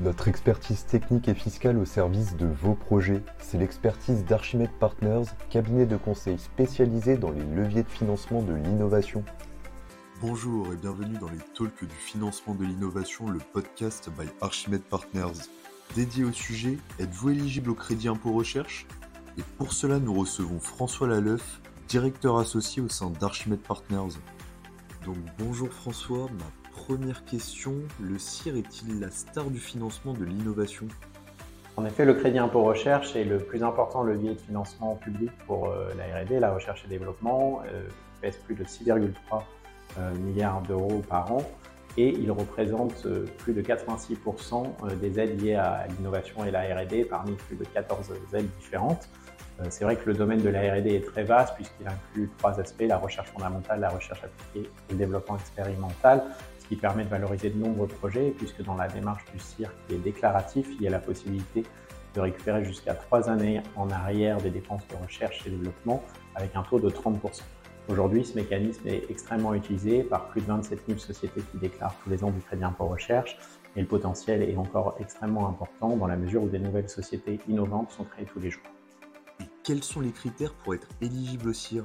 Notre expertise technique et fiscale au service de vos projets, c'est l'expertise d'Archimède Partners, cabinet de conseil spécialisé dans les leviers de financement de l'innovation. Bonjour et bienvenue dans les Talks du financement de l'innovation, le podcast by Archimède Partners. Dédié au sujet, êtes-vous éligible au crédit impôt recherche? Et pour cela, nous recevons François Laleuf, directeur associé au sein d'Archimède Partners. Donc bonjour François, ma première question, le CIR est-il la star du financement de l'innovation? En effet, le crédit impôt recherche est le plus important levier de financement public pour euh, la R&D, la recherche et développement, euh, pèse plus de 6,3 euh, milliards d'euros par an et il représente plus de 86% des aides liées à l'innovation et la R&D parmi plus de 14 aides différentes. C'est vrai que le domaine de la R&D est très vaste puisqu'il inclut trois aspects, la recherche fondamentale, la recherche appliquée et le développement expérimental qui permet de valoriser de nombreux projets, puisque dans la démarche du CIR qui est déclaratif, il y a la possibilité de récupérer jusqu'à trois années en arrière des dépenses de recherche et développement avec un taux de 30%. Aujourd'hui, ce mécanisme est extrêmement utilisé par plus de 27 000 sociétés qui déclarent tous les ans du crédit impôt recherche et le potentiel est encore extrêmement important dans la mesure où des nouvelles sociétés innovantes sont créées tous les jours. Quels sont les critères pour être éligible au CIR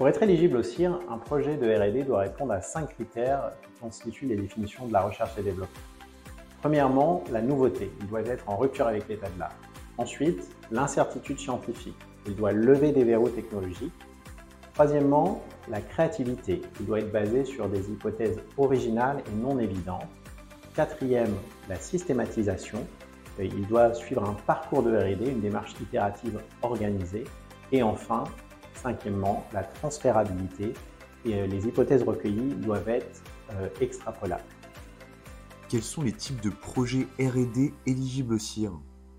pour être éligible au CIR, un projet de R&D doit répondre à cinq critères qui constituent les définitions de la recherche et développement. Premièrement, la nouveauté. Il doit être en rupture avec l'état de l'art. Ensuite, l'incertitude scientifique. Il doit lever des verrous technologiques. Troisièmement, la créativité. Il doit être basé sur des hypothèses originales et non évidentes. Quatrième, la systématisation. Il doit suivre un parcours de R&D, une démarche itérative organisée. Et enfin, Cinquièmement, la transférabilité et euh, les hypothèses recueillies doivent être euh, extrapolables. Quels sont les types de projets R&D éligibles au CIR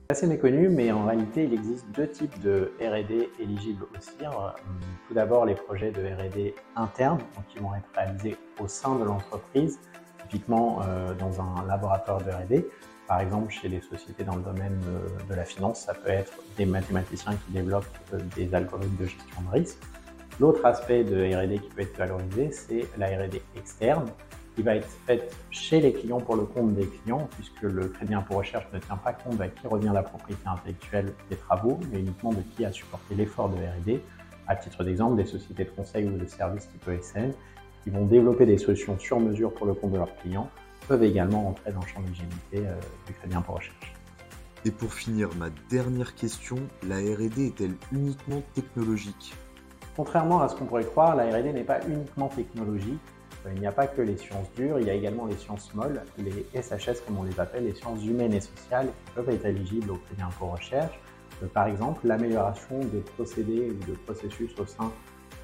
assez méconnu, mais en réalité, il existe deux types de R&D éligibles au CIR. Euh, tout d'abord, les projets de R&D internes, donc qui vont être réalisés au sein de l'entreprise, typiquement dans un laboratoire de R&D. Par exemple, chez les sociétés dans le domaine euh, de la finance, ça peut être des mathématiciens qui développent euh, des algorithmes de gestion de risque. L'autre aspect de R&D qui peut être valorisé, c'est la R&D externe, qui va être faite chez les clients pour le compte des clients, puisque le crédit impôt recherche ne tient pas compte à qui revient la propriété intellectuelle des travaux, mais uniquement de qui a supporté l'effort de R&D. À titre d'exemple, des sociétés de conseil ou de services type ESN, qui vont développer des solutions sur mesure pour le compte de leurs clients peuvent également entrer dans le champ d'éligibilité euh, du crédit impôt recherche. Et pour finir, ma dernière question, la R&D est-elle uniquement technologique? Contrairement à ce qu'on pourrait croire, la R&D n'est pas uniquement technologique. Euh, il n'y a pas que les sciences dures, il y a également les sciences molles, les SHS comme on les appelle, les sciences humaines et sociales, qui peuvent être éligibles au crédit impôt recherche. Euh, par exemple, l'amélioration des procédés ou de processus au sein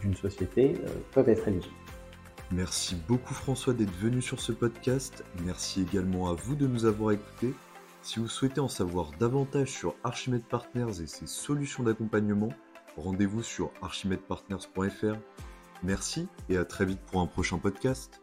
d'une société peuvent être éligibles. Merci beaucoup François d'être venu sur ce podcast. Merci également à vous de nous avoir écoutés. Si vous souhaitez en savoir davantage sur Archimède Partners et ses solutions d'accompagnement, rendez-vous sur archimedpartners.fr. Merci et à très vite pour un prochain podcast.